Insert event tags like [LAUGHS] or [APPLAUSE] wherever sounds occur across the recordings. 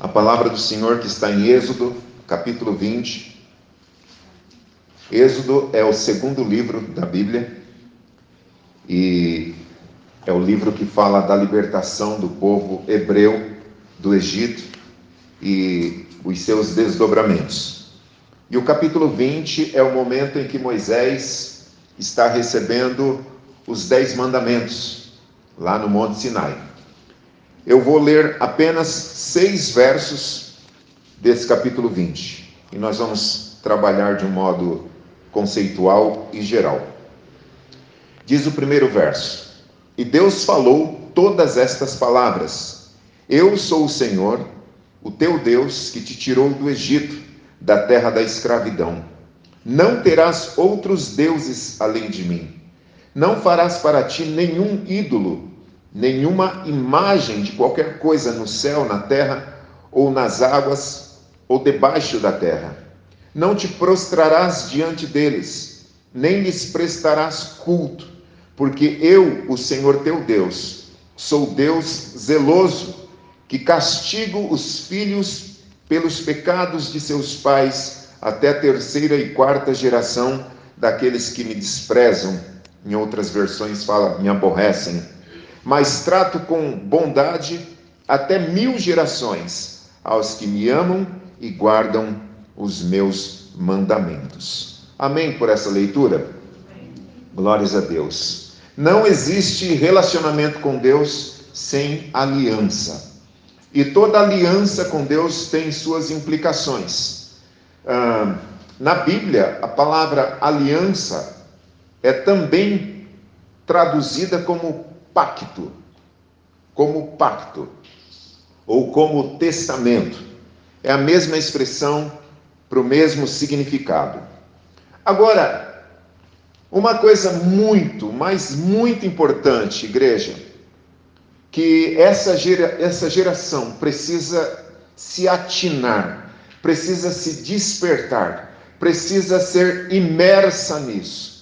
A palavra do Senhor que está em Êxodo, capítulo 20. Êxodo é o segundo livro da Bíblia e é o livro que fala da libertação do povo hebreu do Egito e os seus desdobramentos. E o capítulo 20 é o momento em que Moisés está recebendo os dez mandamentos lá no Monte Sinai. Eu vou ler apenas seis versos desse capítulo 20 e nós vamos trabalhar de um modo conceitual e geral. Diz o primeiro verso: E Deus falou todas estas palavras: Eu sou o Senhor, o teu Deus, que te tirou do Egito, da terra da escravidão. Não terás outros deuses além de mim. Não farás para ti nenhum ídolo, nenhuma imagem de qualquer coisa no céu, na terra, ou nas águas, ou debaixo da terra. Não te prostrarás diante deles, nem lhes prestarás culto, porque eu, o Senhor teu Deus, sou Deus zeloso, que castigo os filhos pelos pecados de seus pais até a terceira e quarta geração daqueles que me desprezam em outras versões fala, me aborrecem. Mas trato com bondade até mil gerações aos que me amam e guardam os meus mandamentos. Amém por essa leitura? Glórias a Deus. Não existe relacionamento com Deus sem aliança. E toda aliança com Deus tem suas implicações. Ah, na Bíblia, a palavra aliança é também traduzida como pacto, como pacto, ou como testamento. É a mesma expressão para o mesmo significado. Agora, uma coisa muito, mas muito importante, igreja, que essa, gera, essa geração precisa se atinar, precisa se despertar, precisa ser imersa nisso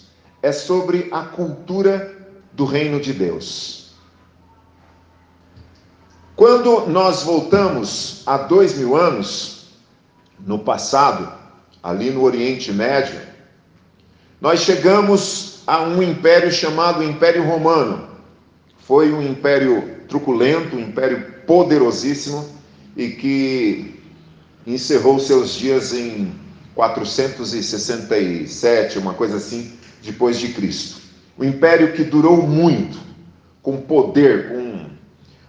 é sobre a cultura do reino de Deus. Quando nós voltamos há dois mil anos, no passado, ali no Oriente Médio, nós chegamos a um império chamado Império Romano. Foi um império truculento, um império poderosíssimo e que encerrou seus dias em 467, uma coisa assim, depois de Cristo. O império que durou muito, com poder, com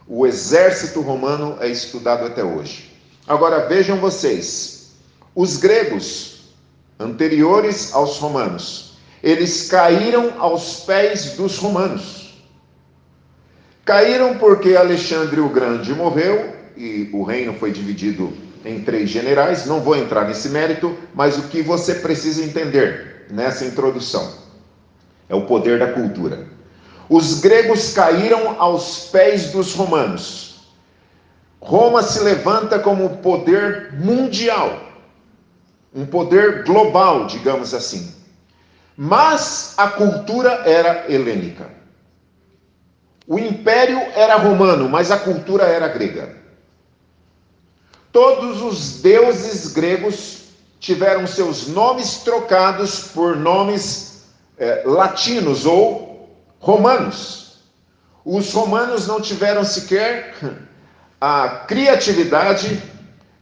o exército romano é estudado até hoje. Agora vejam vocês, os gregos anteriores aos romanos, eles caíram aos pés dos romanos. Caíram porque Alexandre o Grande morreu e o reino foi dividido em três generais. Não vou entrar nesse mérito, mas o que você precisa entender nessa introdução é o poder da cultura. Os gregos caíram aos pés dos romanos. Roma se levanta como poder mundial, um poder global, digamos assim. Mas a cultura era helênica. O império era romano, mas a cultura era grega. Todos os deuses gregos tiveram seus nomes trocados por nomes é, latinos ou romanos. Os romanos não tiveram sequer a criatividade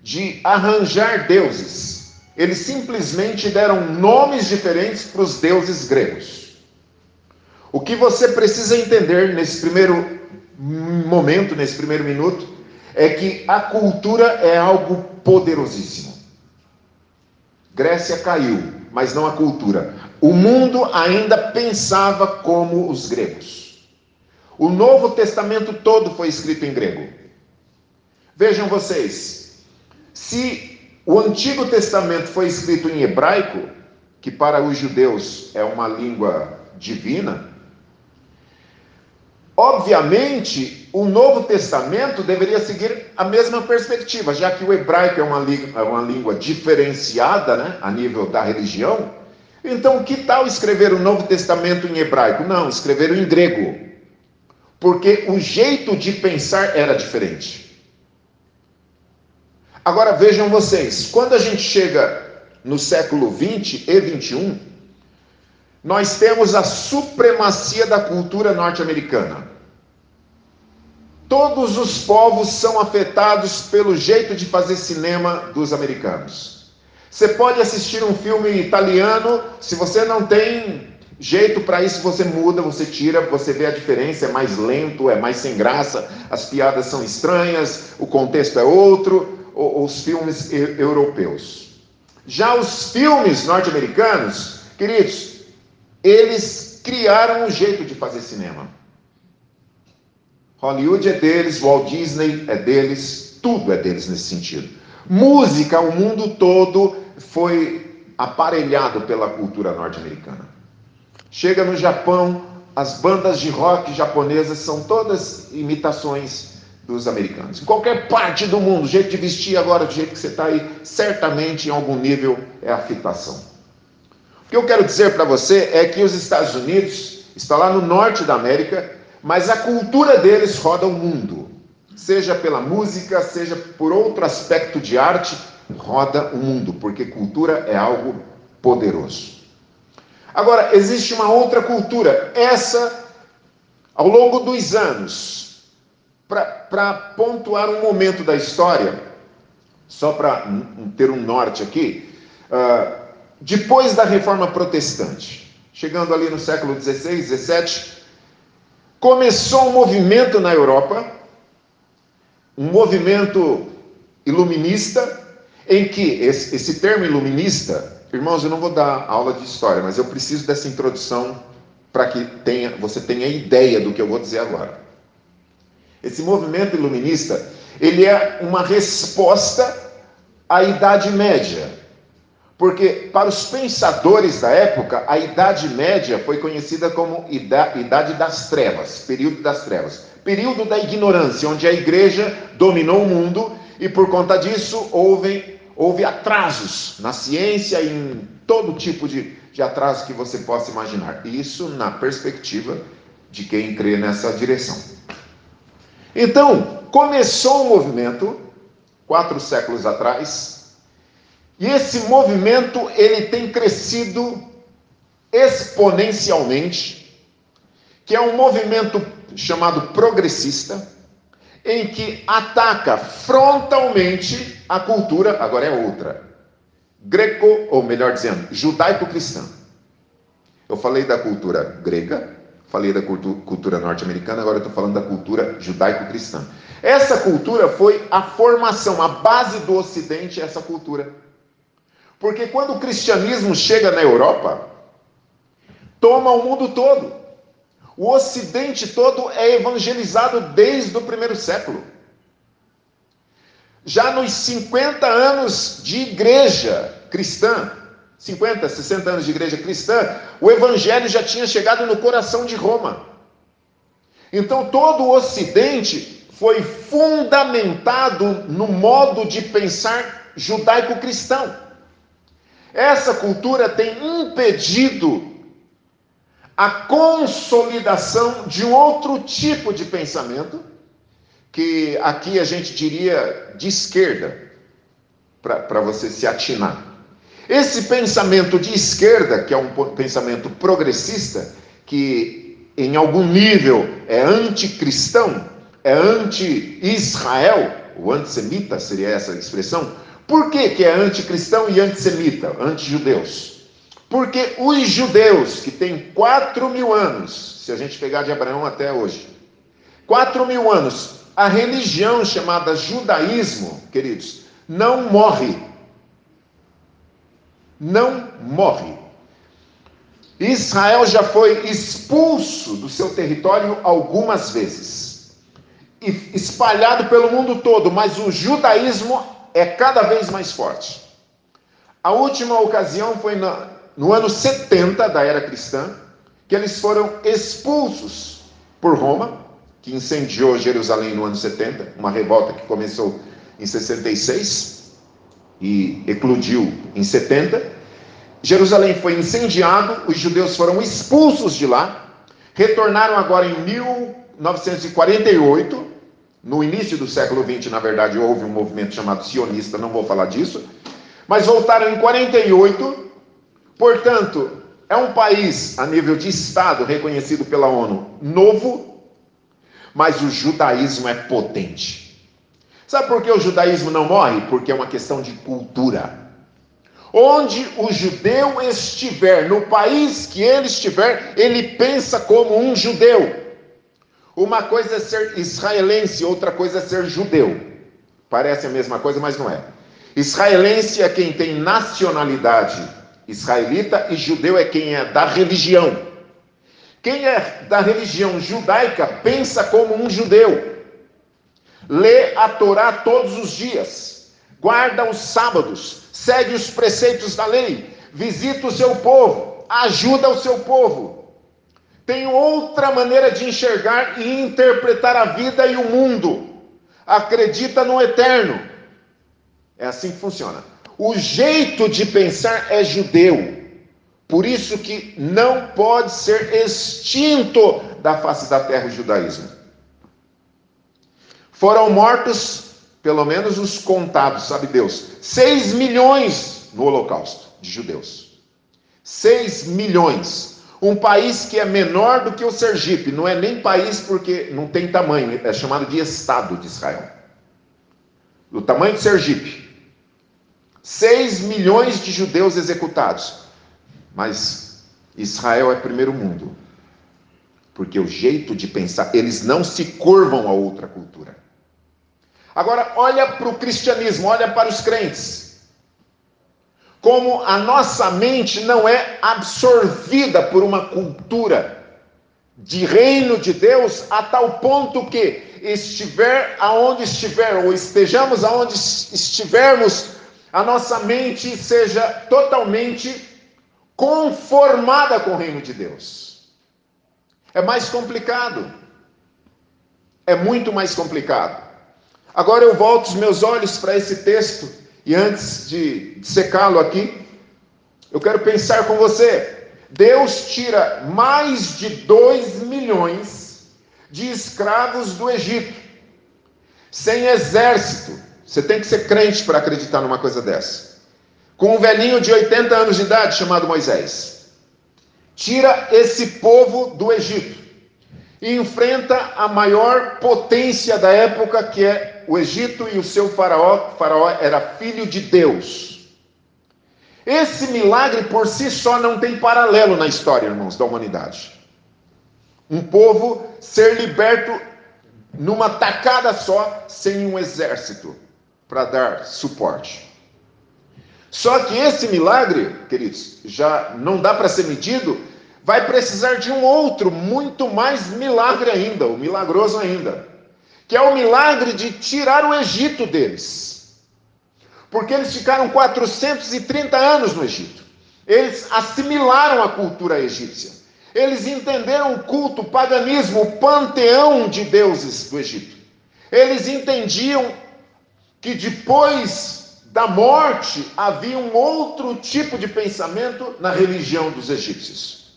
de arranjar deuses. Eles simplesmente deram nomes diferentes para os deuses gregos. O que você precisa entender nesse primeiro momento, nesse primeiro minuto, é que a cultura é algo poderosíssimo. Grécia caiu, mas não a cultura. O mundo ainda pensava como os gregos. O Novo Testamento todo foi escrito em grego. Vejam vocês, se o Antigo Testamento foi escrito em hebraico, que para os judeus é uma língua divina, obviamente o Novo Testamento deveria seguir a mesma perspectiva, já que o hebraico é uma língua, é uma língua diferenciada né, a nível da religião. Então, que tal escrever o Novo Testamento em hebraico? Não, escrever em grego. Porque o jeito de pensar era diferente. Agora vejam vocês, quando a gente chega no século 20 e 21, nós temos a supremacia da cultura norte-americana. Todos os povos são afetados pelo jeito de fazer cinema dos americanos. Você pode assistir um filme italiano, se você não tem jeito para isso, você muda, você tira, você vê a diferença, é mais lento, é mais sem graça, as piadas são estranhas, o contexto é outro, os filmes europeus. Já os filmes norte-americanos, queridos, eles criaram um jeito de fazer cinema. Hollywood é deles, Walt Disney é deles, tudo é deles nesse sentido. Música, o mundo todo foi aparelhado pela cultura norte-americana. Chega no Japão, as bandas de rock japonesas são todas imitações dos americanos. Em qualquer parte do mundo, o jeito de vestir agora, do jeito que você está aí, certamente em algum nível é a fitação. O que eu quero dizer para você é que os Estados Unidos está lá no norte da América, mas a cultura deles roda o mundo. Seja pela música, seja por outro aspecto de arte, roda o mundo, porque cultura é algo poderoso. Agora, existe uma outra cultura, essa, ao longo dos anos, para pontuar um momento da história, só para ter um norte aqui, uh, depois da reforma protestante, chegando ali no século XVI, XVII, começou um movimento na Europa, um movimento iluminista, em que esse, esse termo iluminista, irmãos, eu não vou dar aula de história, mas eu preciso dessa introdução para que tenha, você tenha ideia do que eu vou dizer agora. Esse movimento iluminista, ele é uma resposta à Idade Média. Porque para os pensadores da época, a Idade Média foi conhecida como Idade das Trevas, período das trevas, período da ignorância, onde a igreja dominou o mundo e por conta disso houve, houve atrasos na ciência e em todo tipo de, de atraso que você possa imaginar. Isso na perspectiva de quem crê nessa direção. Então, começou um movimento, quatro séculos atrás, e esse movimento ele tem crescido exponencialmente, que é um movimento chamado progressista, em que ataca frontalmente a cultura, agora é outra, greco, ou melhor dizendo, judaico-cristã. Eu falei da cultura grega, falei da cultura norte-americana, agora estou falando da cultura judaico-cristã. Essa cultura foi a formação, a base do Ocidente, essa cultura. Porque quando o cristianismo chega na Europa, toma o mundo todo. O ocidente todo é evangelizado desde o primeiro século. Já nos 50 anos de igreja cristã, 50, 60 anos de igreja cristã, o evangelho já tinha chegado no coração de Roma. Então todo o ocidente foi fundamentado no modo de pensar judaico-cristão. Essa cultura tem impedido a consolidação de um outro tipo de pensamento, que aqui a gente diria de esquerda, para você se atinar. Esse pensamento de esquerda, que é um pensamento progressista, que em algum nível é anticristão, é anti-Israel, o antissemita seria essa expressão, por que, que é anticristão e antissemita, anti-judeus? Porque os judeus, que têm 4 mil anos, se a gente pegar de Abraão até hoje, 4 mil anos, a religião chamada judaísmo, queridos, não morre. Não morre. Israel já foi expulso do seu território algumas vezes, e espalhado pelo mundo todo, mas o judaísmo é cada vez mais forte. A última ocasião foi no, no ano 70 da era cristã, que eles foram expulsos por Roma, que incendiou Jerusalém no ano 70, uma revolta que começou em 66 e eclodiu em 70. Jerusalém foi incendiado, os judeus foram expulsos de lá, retornaram agora em 1948 No início do século XX, na verdade, houve um movimento chamado sionista, não vou falar disso, mas voltaram em 48. Portanto, é um país a nível de Estado reconhecido pela ONU novo, mas o judaísmo é potente. Sabe por que o judaísmo não morre? Porque é uma questão de cultura. Onde o judeu estiver, no país que ele estiver, ele pensa como um judeu. Uma coisa é ser israelense, outra coisa é ser judeu. Parece a mesma coisa, mas não é. Israelense é quem tem nacionalidade israelita e judeu é quem é da religião. Quem é da religião judaica pensa como um judeu. Lê a Torá todos os dias, guarda os sábados, segue os preceitos da lei, visita o seu povo, ajuda o seu povo. Tem outra maneira de enxergar e interpretar a vida e o mundo. Acredita no eterno. É assim que funciona. O jeito de pensar é judeu. Por isso que não pode ser extinto da face da terra o judaísmo. Foram mortos, pelo menos os contados, sabe Deus, 6 milhões no Holocausto de judeus. 6 milhões. Um país que é menor do que o Sergipe, não é nem país porque não tem tamanho, é chamado de Estado de Israel. Do tamanho de Sergipe. 6 milhões de judeus executados. Mas Israel é primeiro mundo. Porque o jeito de pensar, eles não se curvam a outra cultura. Agora, olha para o cristianismo, olha para os crentes. Como a nossa mente não é absorvida por uma cultura de reino de Deus, a tal ponto que estiver aonde estiver, ou estejamos aonde estivermos, a nossa mente seja totalmente conformada com o reino de Deus. É mais complicado. É muito mais complicado. Agora eu volto os meus olhos para esse texto e antes de secá-lo aqui, eu quero pensar com você. Deus tira mais de 2 milhões de escravos do Egito, sem exército, você tem que ser crente para acreditar numa coisa dessa. Com um velhinho de 80 anos de idade chamado Moisés. Tira esse povo do Egito e enfrenta a maior potência da época, que é o Egito e o seu faraó. O faraó era filho de Deus. Esse milagre por si só não tem paralelo na história, irmãos, da humanidade. Um povo ser liberto numa tacada só, sem um exército para dar suporte. Só que esse milagre, queridos, já não dá para ser medido, vai precisar de um outro, muito mais milagre ainda, o milagroso ainda, que é o milagre de tirar o Egito deles. Porque eles ficaram 430 anos no Egito. Eles assimilaram a cultura egípcia. Eles entenderam o culto, o paganismo, o panteão de deuses do Egito. Eles entendiam que depois da morte havia um outro tipo de pensamento na religião dos egípcios.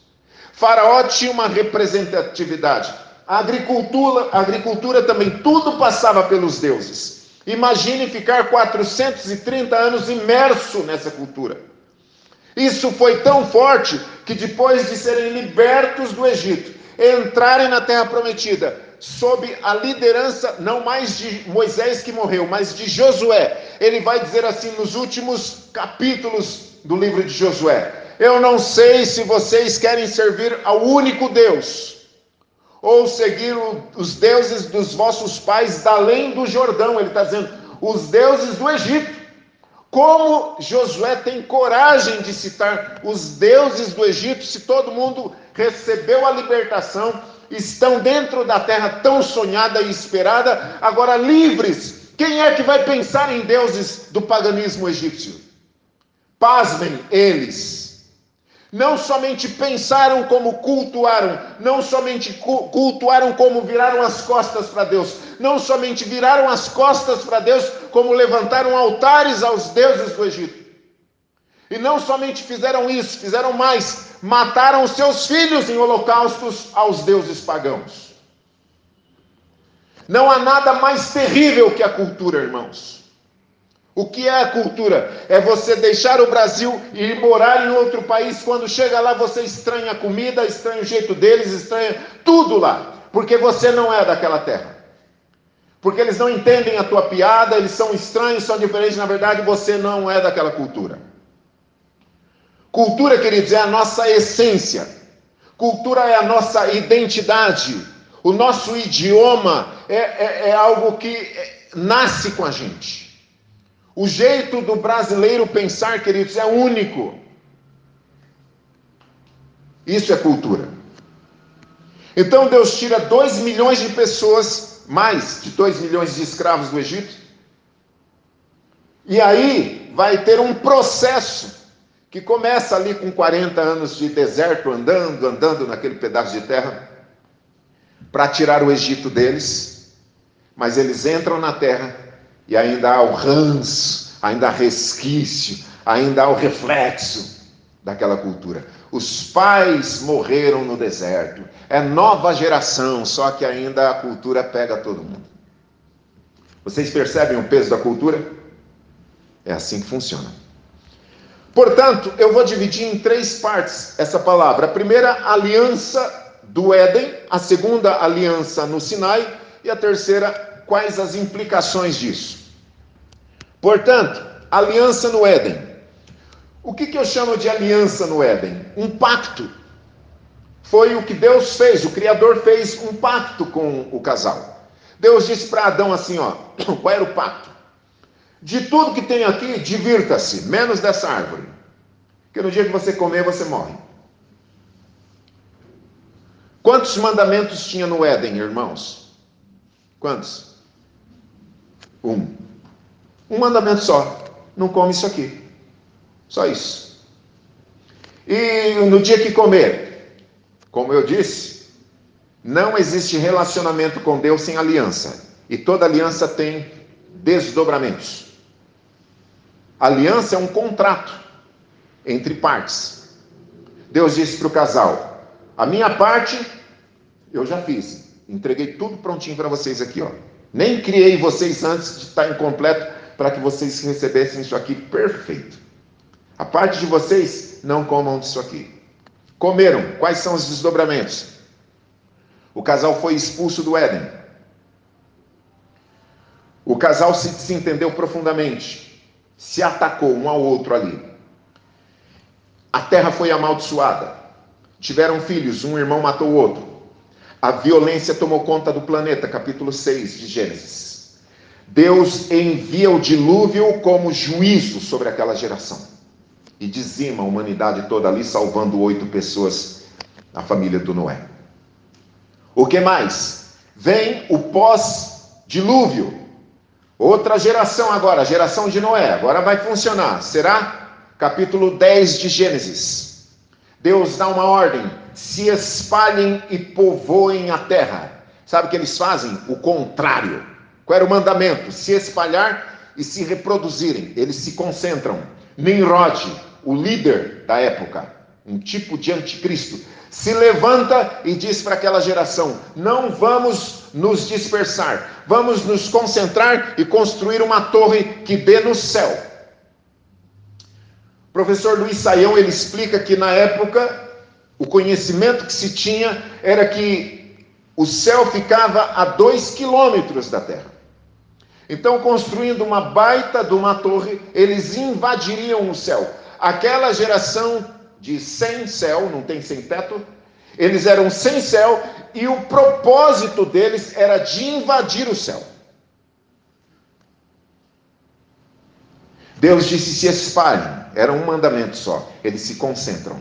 Faraó tinha uma representatividade. A agricultura, a agricultura também, tudo passava pelos deuses. Imagine ficar 430 anos imerso nessa cultura. Isso foi tão forte que depois de serem libertos do Egito, entrarem na terra prometida, sob a liderança não mais de Moisés que morreu, mas de Josué. Ele vai dizer assim nos últimos capítulos do livro de Josué: Eu não sei se vocês querem servir ao único Deus ou seguir os deuses dos vossos pais da além do Jordão. Ele está dizendo os deuses do Egito. Como Josué tem coragem de citar os deuses do Egito se todo mundo recebeu a libertação estão dentro da terra tão sonhada e esperada, agora livres. Quem é que vai pensar em deuses do paganismo egípcio? Pasmem eles. Não somente pensaram como cultuaram, não somente cultuaram como viraram as costas para Deus, não somente viraram as costas para Deus, como levantaram altares aos deuses do Egito. E não somente fizeram isso, fizeram mais, mataram seus filhos em holocaustos aos deuses pagãos. Não há nada mais terrível que a cultura, irmãos. O que é a cultura? É você deixar o Brasil e ir morar em outro país. Quando chega lá, você estranha a comida, estranha o jeito deles, estranha tudo lá, porque você não é daquela terra. Porque eles não entendem a tua piada, eles são estranhos, são diferentes, na verdade você não é daquela cultura. Cultura, queridos, é a nossa essência. Cultura é a nossa identidade. O nosso idioma é, é, é algo que é, nasce com a gente. O jeito do brasileiro pensar, queridos, é único. Isso é cultura. Então Deus tira 2 milhões de pessoas, mais de 2 milhões de escravos do Egito. E aí vai ter um processo que começa ali com 40 anos de deserto, andando, andando naquele pedaço de terra, para tirar o Egito deles, mas eles entram na terra e ainda há o ranço, ainda há resquício, ainda há o reflexo daquela cultura. Os pais morreram no deserto, é nova geração, só que ainda a cultura pega todo mundo. Vocês percebem o peso da cultura? É assim que funciona. Portanto, eu vou dividir em três partes essa palavra. A primeira, aliança do Éden, a segunda, aliança no Sinai, e a terceira, quais as implicações disso. Portanto, aliança no Éden. O que, que eu chamo de aliança no Éden? Um pacto. Foi o que Deus fez, o Criador fez um pacto com o casal. Deus disse para Adão assim: ó, [CLEARS THROAT] qual era o pacto? De tudo que tem aqui, divirta-se, menos dessa árvore. Porque no dia que você comer, você morre. Quantos mandamentos tinha no Éden, irmãos? Quantos? Um. Um mandamento só. Não come isso aqui. Só isso. E no dia que comer, como eu disse, não existe relacionamento com Deus sem aliança. E toda aliança tem desdobramentos. Aliança é um contrato entre partes. Deus disse para o casal: A minha parte eu já fiz. Entreguei tudo prontinho para vocês aqui, ó. Nem criei vocês antes de estar incompleto para que vocês recebessem isso aqui perfeito. A parte de vocês, não comam disso aqui. Comeram. Quais são os desdobramentos? O casal foi expulso do Éden. O casal se desentendeu profundamente se atacou um ao outro ali. A terra foi amaldiçoada. Tiveram filhos, um irmão matou o outro. A violência tomou conta do planeta, capítulo 6 de Gênesis. Deus envia o dilúvio como juízo sobre aquela geração e dizima a humanidade toda ali, salvando oito pessoas, a família do Noé. O que mais? Vem o pós-dilúvio, Outra geração agora, a geração de Noé, agora vai funcionar. Será? Capítulo 10 de Gênesis. Deus dá uma ordem: se espalhem e povoem a terra. Sabe o que eles fazem? O contrário. Qual era o mandamento? Se espalhar e se reproduzirem. Eles se concentram. Nimrod, o líder da época, um tipo de anticristo, se levanta e diz para aquela geração: não vamos nos dispersar, vamos nos concentrar e construir uma torre que dê no céu. O professor Luiz Saião ele explica que na época o conhecimento que se tinha era que o céu ficava a dois quilômetros da terra. Então, construindo uma baita de uma torre, eles invadiriam o céu. Aquela geração de sem céu, não tem sem teto. Eles eram sem céu e o propósito deles era de invadir o céu. Deus disse: se espalhem, era um mandamento só. Eles se concentram,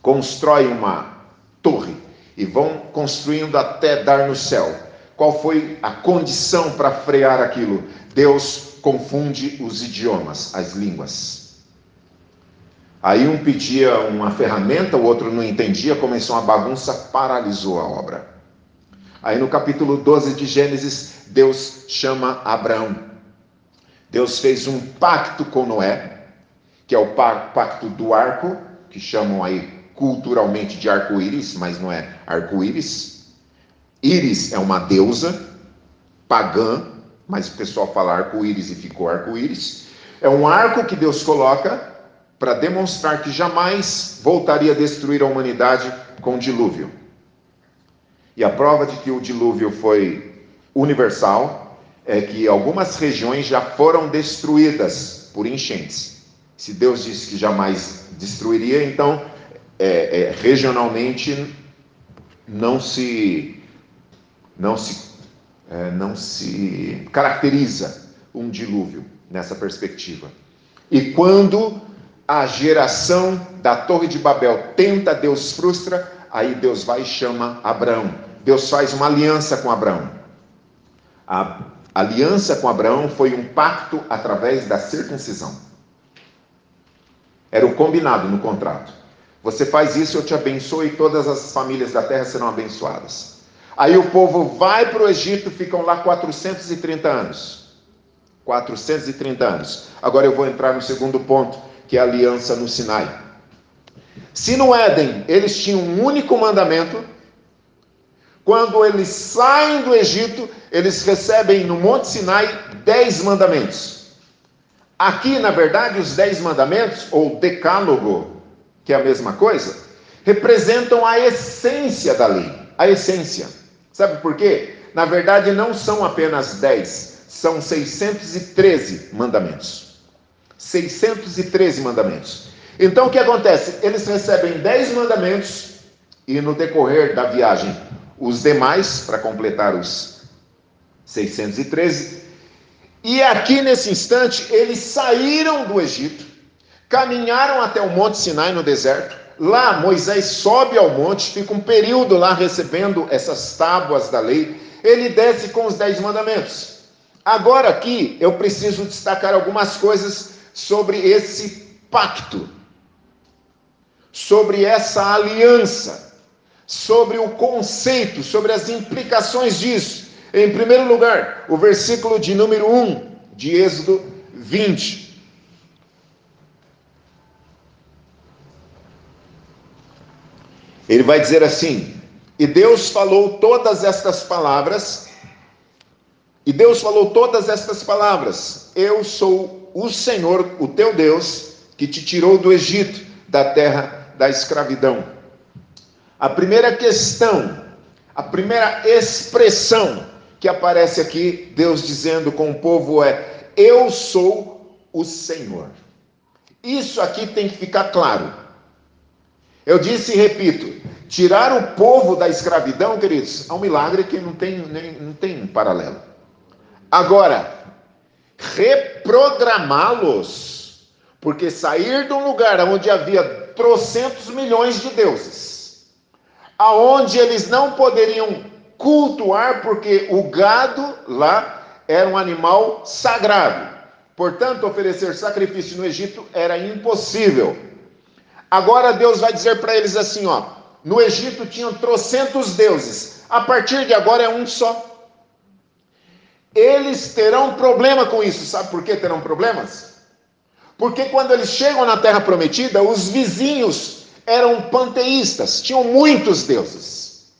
constroem uma torre e vão construindo até dar no céu. Qual foi a condição para frear aquilo? Deus confunde os idiomas, as línguas. Aí um pedia uma ferramenta, o outro não entendia, começou uma bagunça, paralisou a obra. Aí no capítulo 12 de Gênesis, Deus chama Abraão. Deus fez um pacto com Noé, que é o pacto do arco, que chamam aí culturalmente de arco-íris, mas não é arco-íris. Íris é uma deusa, pagã, mas o pessoal fala arco-íris e ficou arco-íris. É um arco que Deus coloca para demonstrar que jamais voltaria a destruir a humanidade com o dilúvio. E a prova de que o dilúvio foi universal é que algumas regiões já foram destruídas por enchentes. Se Deus disse que jamais destruiria, então é, é, regionalmente não se não se é, não se caracteriza um dilúvio nessa perspectiva. E quando a geração da Torre de Babel tenta, Deus frustra, aí Deus vai e chama Abraão. Deus faz uma aliança com Abraão. A aliança com Abraão foi um pacto através da circuncisão. Era o combinado no contrato. Você faz isso, eu te abençoo e todas as famílias da terra serão abençoadas. Aí o povo vai para o Egito, ficam lá 430 anos. 430 anos. Agora eu vou entrar no segundo ponto, que é a aliança no Sinai. Se no Éden eles tinham um único mandamento, quando eles saem do Egito, eles recebem no Monte Sinai dez mandamentos. Aqui, na verdade, os dez mandamentos, ou decálogo, que é a mesma coisa, representam a essência da lei. A essência. Sabe por quê? Na verdade, não são apenas 10, são 613 mandamentos. 613 mandamentos. Então o que acontece? Eles recebem 10 mandamentos e no decorrer da viagem, os demais, para completar os 613. E aqui nesse instante, eles saíram do Egito, caminharam até o Monte Sinai no deserto, Lá Moisés sobe ao monte, fica um período lá recebendo essas tábuas da lei. Ele desce com os dez mandamentos. Agora aqui eu preciso destacar algumas coisas sobre esse pacto, sobre essa aliança, sobre o conceito, sobre as implicações disso. Em primeiro lugar, o versículo de número 1 de Êxodo 20. Ele vai dizer assim: E Deus falou todas estas palavras, e Deus falou todas estas palavras: Eu sou o Senhor, o teu Deus, que te tirou do Egito, da terra da escravidão. A primeira questão, a primeira expressão que aparece aqui, Deus dizendo com o povo é: Eu sou o Senhor. Isso aqui tem que ficar claro. Eu disse e repito: tirar o povo da escravidão, queridos, é um milagre que não tem, nem, não tem paralelo. Agora, reprogramá-los, porque sair de um lugar onde havia trocentos milhões de deuses, aonde eles não poderiam cultuar, porque o gado lá era um animal sagrado. Portanto, oferecer sacrifício no Egito era impossível. Agora Deus vai dizer para eles assim, ó: no Egito tinham trocentos deuses, a partir de agora é um só. Eles terão problema com isso, sabe por que terão problemas? Porque quando eles chegam na terra prometida, os vizinhos eram panteístas, tinham muitos deuses.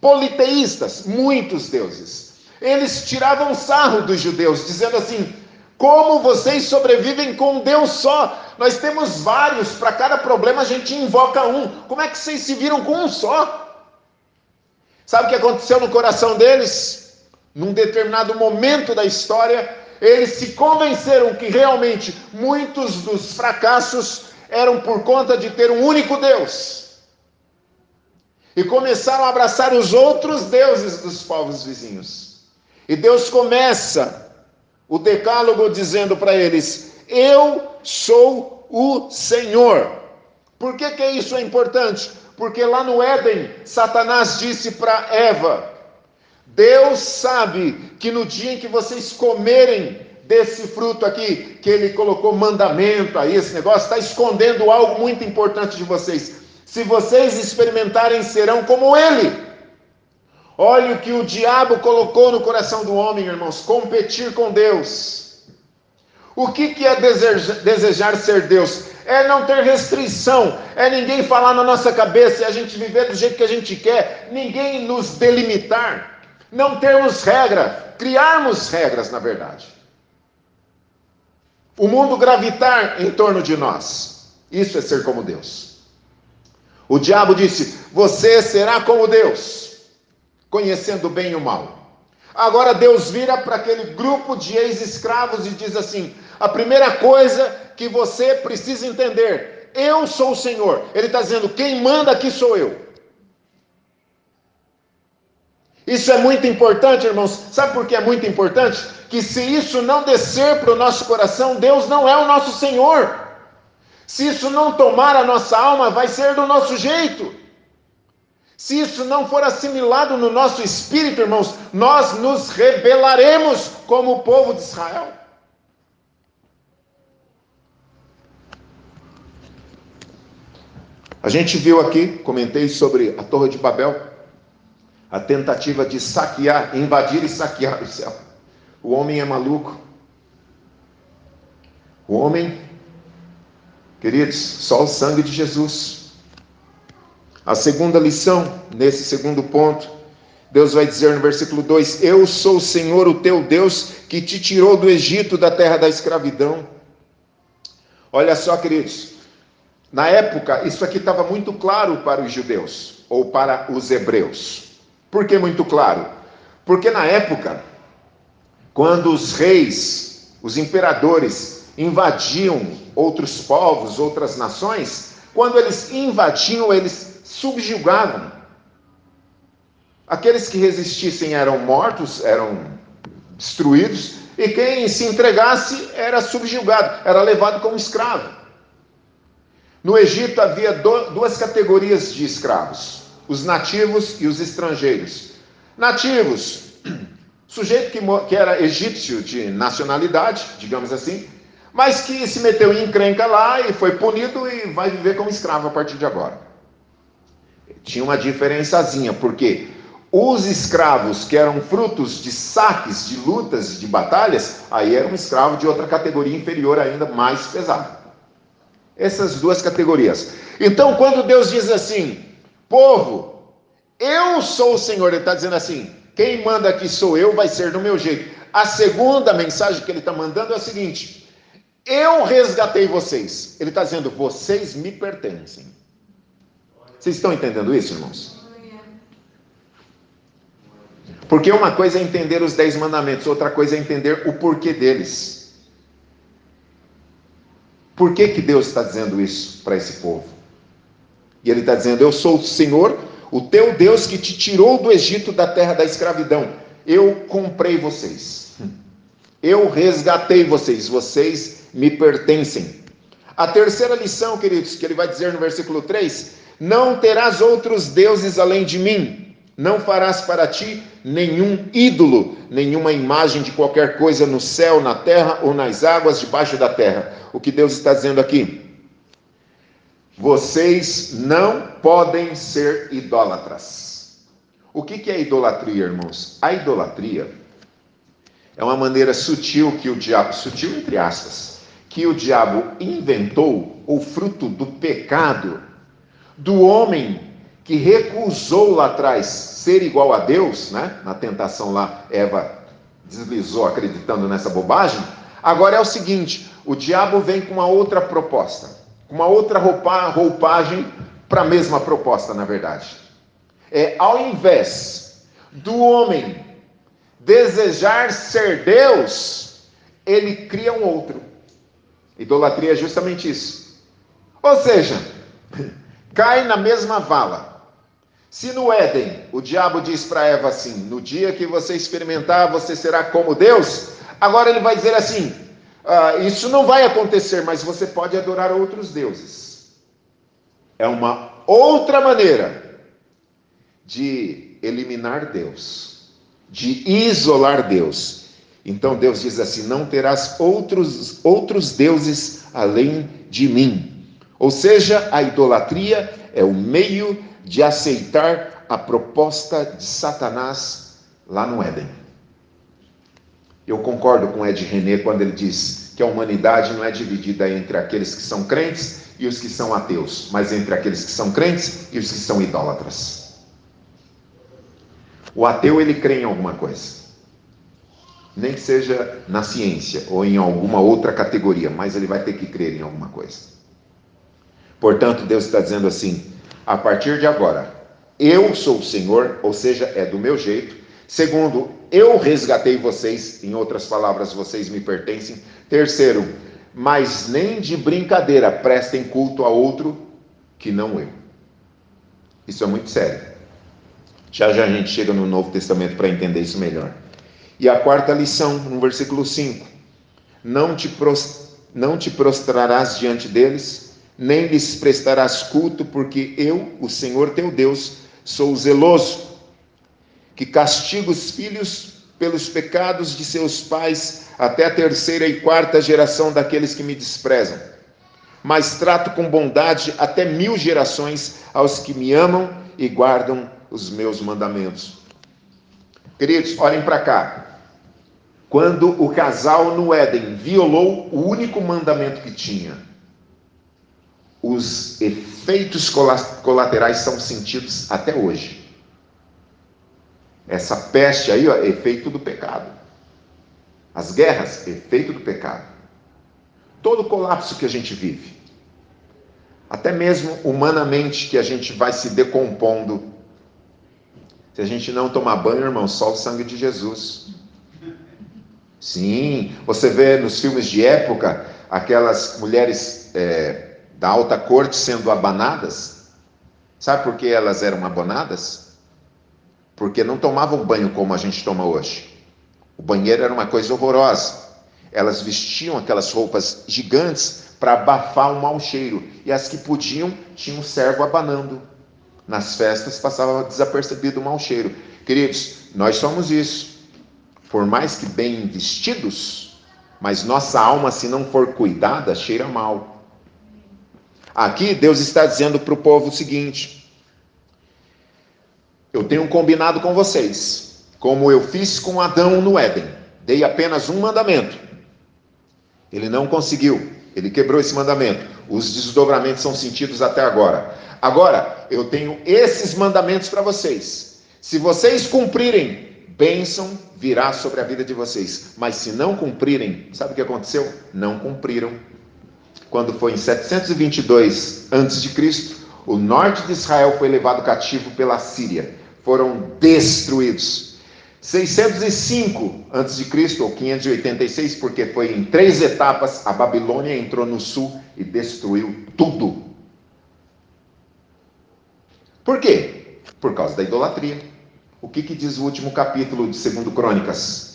Politeístas, muitos deuses. Eles tiravam sarro dos judeus, dizendo assim: como vocês sobrevivem com Deus só? Nós temos vários, para cada problema a gente invoca um. Como é que vocês se viram com um só? Sabe o que aconteceu no coração deles? Num determinado momento da história, eles se convenceram que realmente muitos dos fracassos eram por conta de ter um único Deus. E começaram a abraçar os outros deuses dos povos vizinhos. E Deus começa o decálogo dizendo para eles: Eu sou o Senhor. Por que, que isso é importante? Porque lá no Éden, Satanás disse para Eva: Deus sabe que no dia em que vocês comerem desse fruto aqui, que ele colocou mandamento aí, esse negócio, está escondendo algo muito importante de vocês. Se vocês experimentarem, serão como ele. Olha o que o diabo colocou no coração do homem, irmãos: competir com Deus. O que, que é desejar, ser Deus? É não ter restrição, é ninguém falar na nossa cabeça e a gente viver do jeito que a gente quer, ninguém nos delimitar, não termos regra. criarmos regras, na verdade. O mundo gravitar em torno de nós. Isso é ser como Deus. O diabo disse: Você será como Deus, conhecendo o bem e o mal. Agora Deus vira para aquele grupo de ex-escravos e diz assim: a primeira coisa que você precisa entender, eu sou o Senhor. Ele está dizendo: quem manda aqui sou eu. Isso é muito importante, irmãos. Sabe por que é muito importante? Que se isso não descer para o nosso coração, Deus não é o nosso Senhor. Se isso não tomar a nossa alma, vai ser do nosso jeito. Se isso não for assimilado no nosso espírito, irmãos, nós nos rebelaremos como o povo de Israel. A gente viu aqui, comentei sobre a Torre de Babel, a tentativa de saquear, invadir e saquear o céu. O homem é maluco. O homem, queridos, só o sangue de Jesus a segunda lição, nesse segundo ponto, Deus vai dizer no versículo 2: Eu sou o Senhor, o teu Deus, que te tirou do Egito, da terra da escravidão. Olha só, queridos, na época, isso aqui estava muito claro para os judeus, ou para os hebreus. Por que muito claro? Porque na época, quando os reis, os imperadores, invadiam outros povos, outras nações, quando eles invadiam, eles subjugavam. Aqueles que resistissem eram mortos, eram destruídos, e quem se entregasse era subjugado, era levado como escravo. No Egito havia duas categorias de escravos: os nativos e os estrangeiros. Nativos, [CLEARS THROAT] sujeito que, que era egípcio de nacionalidade, digamos assim, mas que se meteu em encrenca lá e foi punido e vai viver como escravo a partir de agora. Tinha uma diferençazinha, porque os escravos que eram frutos de saques, de lutas, de batalhas, aí era um escravo de outra categoria inferior ainda mais pesado. Essas duas categorias. Então, quando Deus diz assim, povo, eu sou o Senhor, ele está dizendo assim: quem manda aqui sou eu, vai ser do meu jeito. A segunda mensagem que ele está mandando é a seguinte: eu resgatei vocês. Ele está dizendo, vocês me pertencem. Vocês estão entendendo isso, irmãos? Porque uma coisa é entender os dez mandamentos, outra coisa é entender o porquê deles. Por que, que Deus está dizendo isso para esse povo? E ele está dizendo: Eu sou o Senhor, o teu Deus que te tirou do Egito, da terra da escravidão. Eu comprei vocês. Eu resgatei vocês. Vocês me pertencem. A terceira lição, queridos, que ele vai dizer no versículo 3 não terás outros deuses além de mim. Não farás para ti nenhum ídolo, nenhuma imagem de qualquer coisa no céu, na terra ou nas águas debaixo da terra. O que Deus está dizendo aqui? Vocês não podem ser idólatras. O que é idolatria, irmãos? A idolatria é uma maneira sutil que o diabo, sutil entre aspas, que o diabo inventou, o fruto do pecado do homem que recusou lá atrás ser igual a Deus, né? Na tentação lá, Eva deslizou acreditando nessa bobagem. Agora é o seguinte: o diabo vem com uma outra proposta, uma outra roupa, roupagem para a mesma proposta, na verdade. É ao invés do homem desejar ser Deus, ele cria um outro. Idolatria é justamente isso. Ou seja, [LAUGHS] cai na mesma vala. Se no Éden o diabo diz para Eva assim: no dia que você experimentar, você será como Deus, agora ele vai dizer assim: ah, isso não vai acontecer, mas você pode adorar outros deuses. É uma outra maneira de eliminar Deus, de isolar Deus. Então Deus diz assim: não terás outros, outros deuses além de mim. Ou seja, a idolatria é o meio de aceitar a proposta de Satanás lá no Éden. Eu concordo com Ed René quando ele diz que a humanidade não é dividida entre aqueles que são crentes e os que são ateus, mas entre aqueles que são crentes e os que são idólatras. O ateu ele crê em alguma coisa. nem que seja na ciência ou em alguma outra categoria, mas ele vai ter que crer em alguma coisa. Portanto, Deus está dizendo assim: a partir de agora, eu sou o Senhor, ou seja, é do meu jeito. Segundo, eu resgatei vocês, em outras palavras, vocês me pertencem. Terceiro, mas nem de brincadeira prestem culto a outro que não eu. Isso é muito sério. Já já a gente chega no Novo Testamento para entender isso melhor. E a quarta lição, no versículo 5: Não te, não te prostrarás diante deles, nem lhes prestarás culto, porque eu, o Senhor teu Deus, sou zeloso, que castigo os filhos pelos pecados de seus pais até a terceira e quarta geração daqueles que me desprezam. Mas trato com bondade até mil gerações aos que me amam e guardam os meus mandamentos. Queridos, olhem para cá. Quando o casal no Éden violou o único mandamento que tinha, os efeitos colaterais são sentidos até hoje. Essa peste aí ó, é efeito do pecado. As guerras, efeito do pecado. Todo o colapso que a gente vive, até mesmo humanamente que a gente vai se decompondo. Se a gente não tomar banho, irmão, só o sangue de Jesus. Sim, você vê nos filmes de época aquelas mulheres é, da alta corte sendo abanadas. Sabe por que elas eram abanadas? Porque não tomavam banho como a gente toma hoje. O banheiro era uma coisa horrorosa. Elas vestiam aquelas roupas gigantes para abafar o mau cheiro. E as que podiam tinham um servo abanando. Nas festas passava desapercebido o mau cheiro. Queridos, nós somos isso. Por mais que bem vestidos, mas nossa alma, se não for cuidada, cheira mal. Aqui Deus está dizendo para o povo o seguinte: eu tenho combinado com vocês, como eu fiz com Adão no Éden. Dei apenas um mandamento. Ele não conseguiu, ele quebrou esse mandamento. Os desdobramentos são sentidos até agora. Agora, eu tenho esses mandamentos para vocês. Se vocês cumprirem, bênção virá sobre a vida de vocês. Mas se não cumprirem, sabe o que aconteceu? Não cumpriram. Quando foi em 722 a.C., o norte de Israel foi levado cativo pela Síria foram destruídos. 605 a.C., ou 586, porque foi em três etapas, a Babilônia entrou no sul e destruiu tudo. Por quê? Por causa da idolatria. O que, que diz o último capítulo de 2 Crônicas?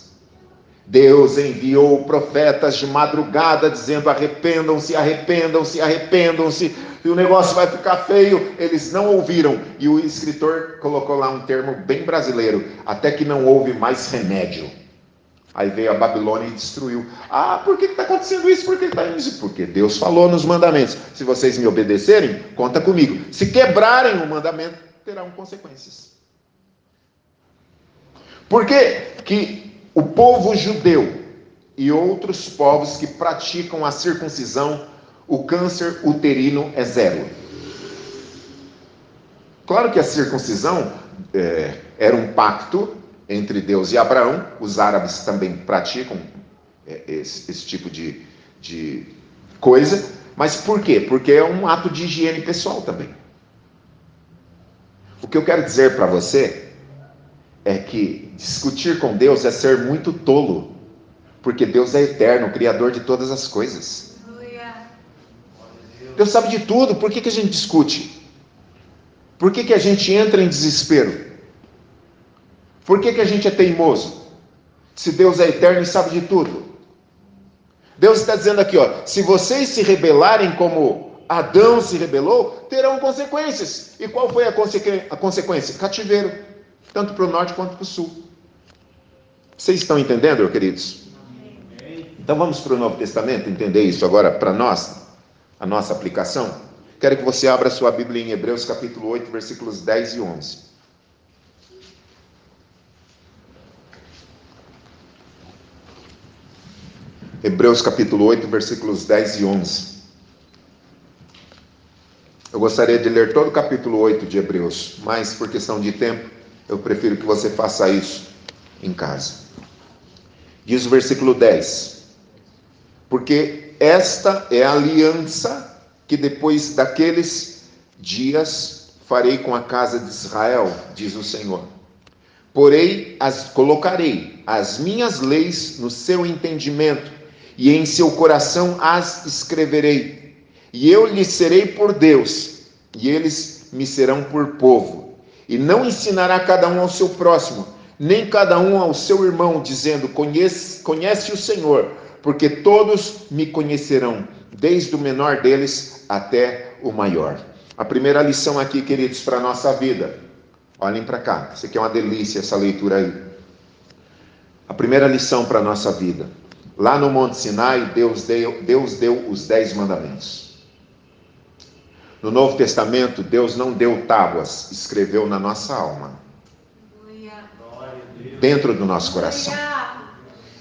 Deus enviou profetas de madrugada dizendo: arrependam-se, arrependam-se, arrependam-se, e o negócio vai ficar feio. Eles não ouviram. E o escritor colocou lá um termo bem brasileiro: até que não houve mais remédio. Aí veio a Babilônia e destruiu. Ah, por que está acontecendo isso? Por que está isso? Porque Deus falou nos mandamentos. Se vocês me obedecerem, conta comigo. Se quebrarem o mandamento, terão consequências. Por que, que o povo judeu e outros povos que praticam a circuncisão o câncer uterino é zero. Claro que a circuncisão é, era um pacto entre Deus e Abraão, os árabes também praticam é, esse, esse, tipo de, de coisa, mas por quê? Porque é um ato de higiene pessoal também. O que eu quero dizer para você é que discutir com Deus é ser muito tolo, porque Deus é eterno, criador de todas as coisas. Deus sabe de tudo, por que, que a gente discute? Por que, que a gente entra em desespero? Por que, que a gente é teimoso? Se Deus é eterno e sabe de tudo. Deus está dizendo aqui, ó, se vocês se rebelarem como Adão se rebelou, terão consequências. E qual foi a, consequ... a consequência? Cativeiro, tanto para o norte quanto para o sul. Vocês estão entendendo, queridos? Então vamos para o Novo Testamento entender isso agora para nós a nossa aplicação? Quero que você abra sua Bíblia em Hebreus capítulo 8, versículos 10 e 11. Hebreus capítulo 8, versículos 10 e 11. Eu gostaria de ler todo o capítulo 8 de Hebreus, mas por questão de tempo, eu prefiro que você faça isso em casa. Diz o versículo 10: Porque esta é a aliança que depois daqueles dias farei com a casa de Israel, diz o Senhor. Porém, as colocarei as minhas leis no seu entendimento e em seu coração as escreverei. E eu lhes serei por Deus, e eles me serão por povo. E não ensinará cada um ao seu próximo, nem cada um ao seu irmão, dizendo: Conhece, conhece o Senhor, porque todos me conhecerão, desde o menor deles até o maior. A primeira lição aqui, queridos, para a nossa vida. Olhem para cá, isso aqui é uma delícia essa leitura aí. A primeira lição para a nossa vida. Lá no Monte Sinai, Deus deu, Deus deu os dez mandamentos. No Novo Testamento, Deus não deu tábuas, escreveu na nossa alma, dentro do nosso coração.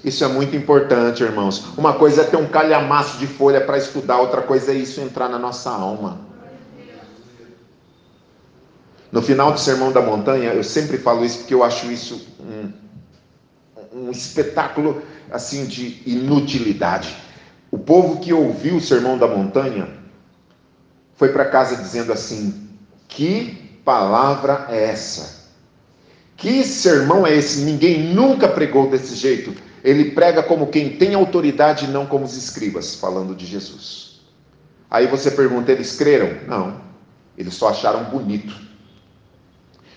Isso é muito importante, irmãos. Uma coisa é ter um calhamaço de folha para estudar, outra coisa é isso entrar na nossa alma. No final do Sermão da Montanha, eu sempre falo isso porque eu acho isso um, um espetáculo assim de inutilidade. O povo que ouviu o sermão da montanha foi para casa dizendo assim: Que palavra é essa? Que sermão é esse? Ninguém nunca pregou desse jeito. Ele prega como quem tem autoridade e não como os escribas, falando de Jesus. Aí você pergunta: eles creram? Não, eles só acharam bonito.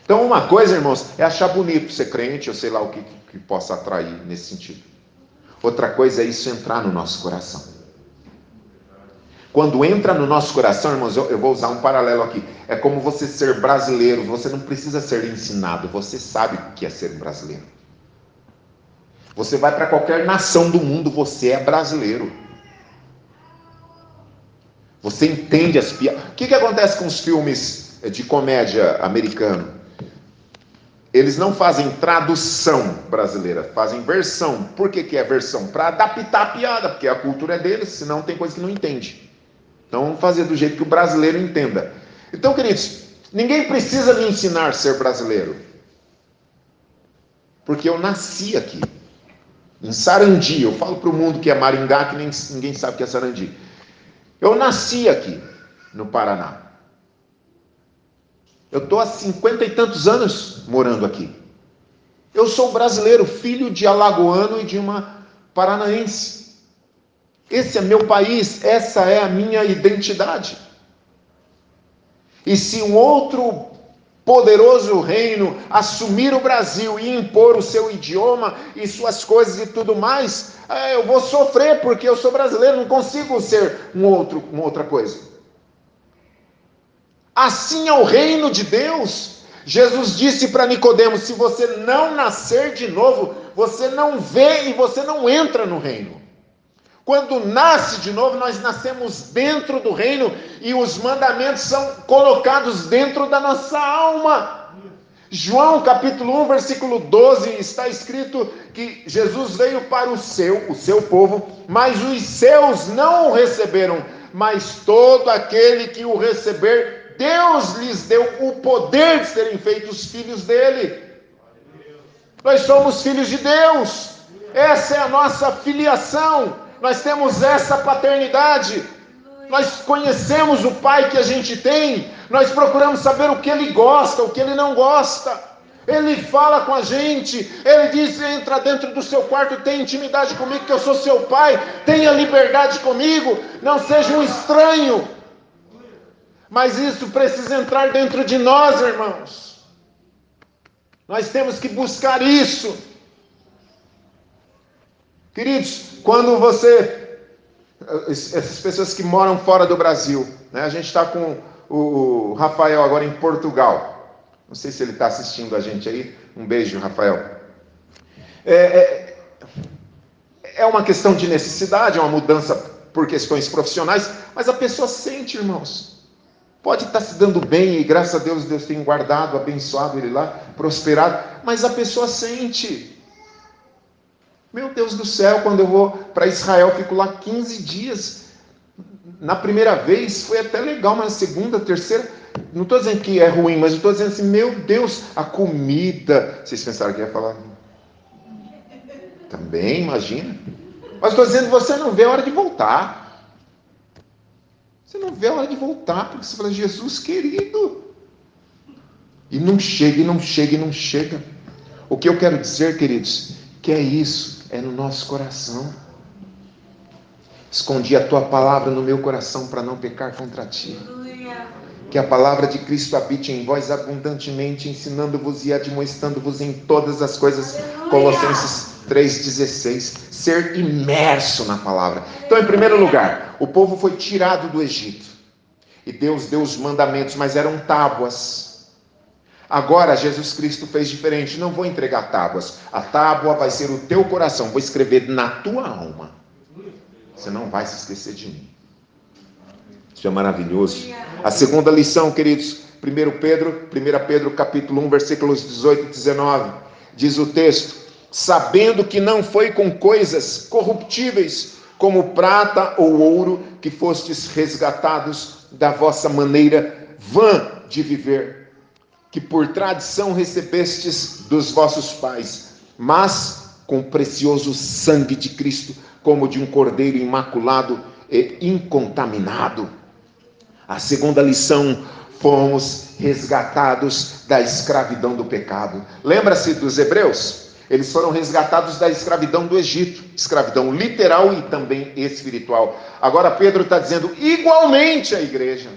Então, uma coisa, irmãos, é achar bonito ser crente, ou sei lá o que, que possa atrair nesse sentido. Outra coisa é isso entrar no nosso coração. Quando entra no nosso coração, irmãos, eu, eu, vou usar um paralelo aqui. É como você ser brasileiro, você não precisa ser ensinado, você sabe o que é ser brasileiro. Você vai para qualquer nação do mundo, você é brasileiro. Você entende as piadas. O que, que acontece com os filmes de comédia americano? Eles não fazem tradução brasileira, fazem versão. Por que, que é versão? Para adaptar a piada, porque a cultura é deles, senão tem coisa que não entende. Então vamos fazer do jeito que o brasileiro entenda. Então, queridos, ninguém precisa me ensinar a ser brasileiro. Porque eu nasci aqui. Em Sarandi, eu falo para o mundo que é Maringá, que nem, ninguém sabe que é Sarandi. Eu nasci aqui, no Paraná. Eu estou há cinquenta e tantos anos morando aqui. Eu sou brasileiro, filho de alagoano e de uma paranaense. Esse é meu país, essa é a minha identidade. E se um outro poderoso reino assumir o Brasil e impor o seu idioma e suas coisas e tudo mais, é, eu vou sofrer porque eu sou brasileiro, não consigo ser um outro, uma outra coisa. Assim é o reino de Deus. Jesus disse para Nicodemos: se você não nascer de novo, você não vê e você não entra no reino. Quando nasce de novo, nós nascemos dentro do reino e os mandamentos são colocados dentro da nossa alma. João capítulo 1, versículo 12, está escrito que Jesus veio para o seu, o seu povo, mas os seus não o receberam, mas todo aquele que o receber Deus lhes deu o poder de serem feitos filhos dele. Nós somos filhos de Deus. Essa é a nossa filiação. Nós temos essa paternidade. Nós conhecemos o pai que a gente tem. Nós procuramos saber o que ele gosta, o que ele não gosta. Ele fala com a gente, ele diz: entra dentro do seu quarto, tem intimidade comigo, que eu sou seu pai, tenha liberdade comigo, não seja um estranho, mas isso precisa entrar dentro de nós, irmãos. Nós temos que buscar isso. Queridos, quando você. Essas pessoas que moram fora do Brasil, né? a gente está com o Rafael agora em Portugal. Não sei se ele está assistindo a gente aí. Um beijo, Rafael. É, é, é uma questão de necessidade, é uma mudança por questões profissionais, mas a pessoa sente, irmãos. Pode estar se dando bem e graças a Deus Deus tem guardado, abençoado ele lá, prosperado, mas a pessoa sente. Meu Deus do céu, quando eu vou para Israel, fico lá 15 dias. Na primeira vez foi até legal, mas na segunda, terceira, não estou dizendo que é ruim, mas estou dizendo assim, meu Deus, a comida. Vocês pensaram que ia falar? Também, imagina. Mas estou dizendo, você não vê a hora de voltar. Você não vê a hora de voltar, porque você fala, Jesus querido. E não chega, e não chega, e não chega. O que eu quero dizer, queridos, que é isso, é no nosso coração. Escondi a tua palavra no meu coração para não pecar contra ti. Que a palavra de Cristo habite em vós abundantemente, ensinando-vos e admoestando-vos em todas as coisas. Colossenses 3,16. Ser imerso na palavra. Então, em primeiro lugar, o povo foi tirado do Egito. E Deus deu os mandamentos, mas eram tábuas. Agora Jesus Cristo fez diferente. Não vou entregar tábuas. A tábua vai ser o teu coração. Vou escrever na tua alma. Você não vai se esquecer de mim. Isso é maravilhoso. A segunda lição, queridos, 1 Pedro, 1 Pedro capítulo 1, versículos 18 e 19, diz o texto: sabendo que não foi com coisas corruptíveis, como prata ou ouro, que fostes resgatados da vossa maneira vã de viver, que por tradição recebestes dos vossos pais, mas com o precioso sangue de Cristo, como de um cordeiro imaculado e incontaminado. A segunda lição, fomos resgatados da escravidão do pecado. Lembra-se dos hebreus? Eles foram resgatados da escravidão do Egito, escravidão literal e também espiritual. Agora Pedro está dizendo igualmente à igreja.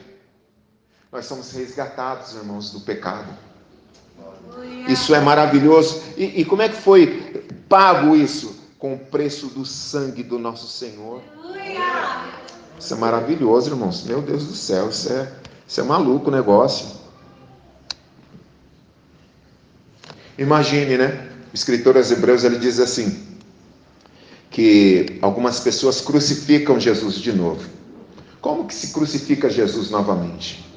Nós somos resgatados, irmãos, do pecado. Isso é maravilhoso. E, e como é que foi pago isso? com o preço do sangue do nosso Senhor. Isso é maravilhoso, irmãos. Meu Deus do céu, isso é, isso é maluco o negócio. Imagine, né? O escritor aos Hebreus ele diz assim: que algumas pessoas crucificam Jesus de novo. Como que se crucifica Jesus novamente?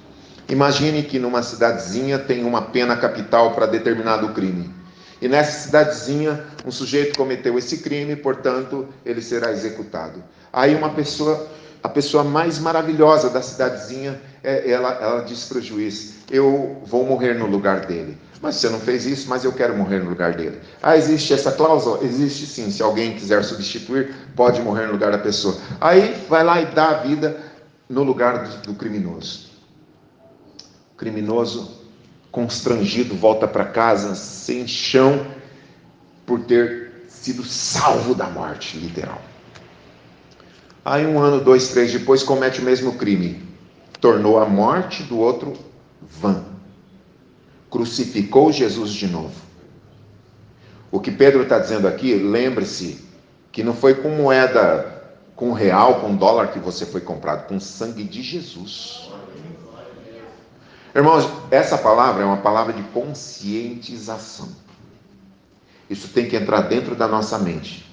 Imagine que numa cidadezinha tem uma pena capital para determinado crime. E nessa cidadezinha, um sujeito cometeu esse crime, portanto, ele será executado. Aí uma pessoa, a pessoa mais maravilhosa da cidadezinha, é, ela, ela diz para o juiz: Eu vou morrer no lugar dele. Mas você não fez isso, mas eu quero morrer no lugar dele. Ah, existe essa cláusula? Existe sim. Se alguém quiser substituir, pode morrer no lugar da pessoa. Aí vai lá e dá a vida no lugar do, do criminoso. Criminoso constrangido, volta para casa sem chão por ter sido salvo da morte, literal. Aí um ano, dois, três depois comete o mesmo crime, tornou a morte do outro vã, crucificou Jesus de novo. O que Pedro está dizendo aqui, lembre-se que não foi com moeda, com real, com dólar que você foi comprado, com sangue de Jesus. Irmãos, essa palavra é uma palavra de conscientização. Isso tem que entrar dentro da nossa mente.